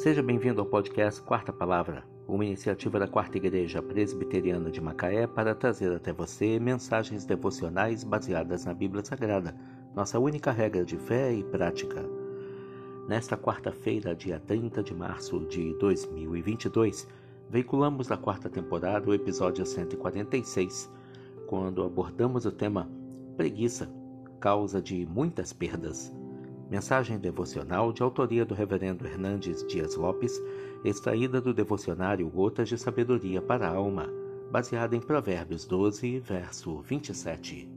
Seja bem-vindo ao podcast Quarta Palavra, uma iniciativa da Quarta Igreja Presbiteriana de Macaé para trazer até você mensagens devocionais baseadas na Bíblia Sagrada, nossa única regra de fé e prática. Nesta quarta-feira, dia 30 de março de 2022, veiculamos na quarta temporada o episódio 146, quando abordamos o tema Preguiça, causa de muitas perdas. Mensagem devocional de autoria do Reverendo Hernandes Dias Lopes, extraída do devocionário Gotas de Sabedoria para a Alma, baseada em Provérbios 12, verso 27.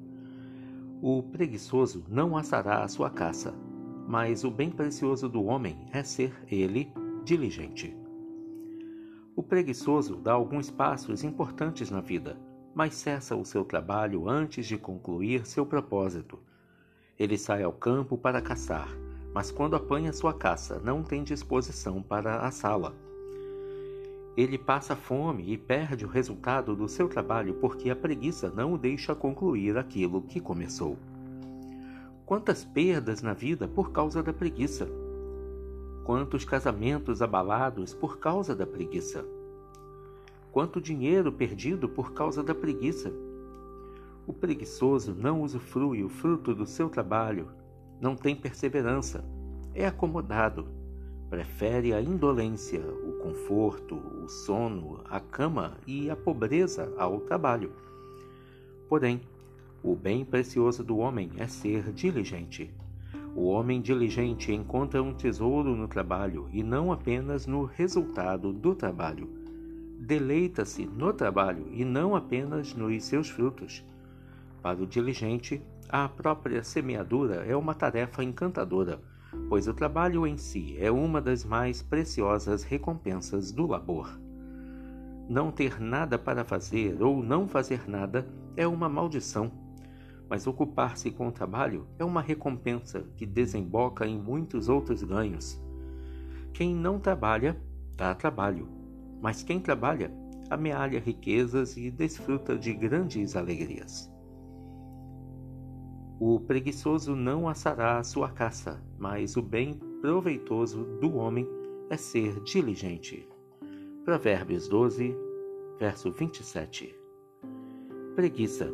O preguiçoso não assará a sua caça, mas o bem precioso do homem é ser ele diligente. O preguiçoso dá alguns passos importantes na vida, mas cessa o seu trabalho antes de concluir seu propósito ele sai ao campo para caçar, mas quando apanha sua caça, não tem disposição para assá-la. Ele passa fome e perde o resultado do seu trabalho porque a preguiça não o deixa concluir aquilo que começou. Quantas perdas na vida por causa da preguiça! Quantos casamentos abalados por causa da preguiça! Quanto dinheiro perdido por causa da preguiça! O preguiçoso não usufrui o fruto do seu trabalho, não tem perseverança, é acomodado, prefere a indolência, o conforto, o sono, a cama e a pobreza ao trabalho. Porém, o bem precioso do homem é ser diligente. O homem diligente encontra um tesouro no trabalho e não apenas no resultado do trabalho. Deleita-se no trabalho e não apenas nos seus frutos. Para o diligente, a própria semeadura é uma tarefa encantadora, pois o trabalho em si é uma das mais preciosas recompensas do labor. Não ter nada para fazer ou não fazer nada é uma maldição, mas ocupar-se com o trabalho é uma recompensa que desemboca em muitos outros ganhos. Quem não trabalha, dá trabalho, mas quem trabalha, amealha riquezas e desfruta de grandes alegrias. O preguiçoso não assará a sua caça, mas o bem proveitoso do homem é ser diligente. Provérbios 12, verso 27. Preguiça,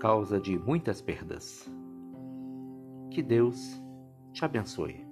causa de muitas perdas. Que Deus te abençoe.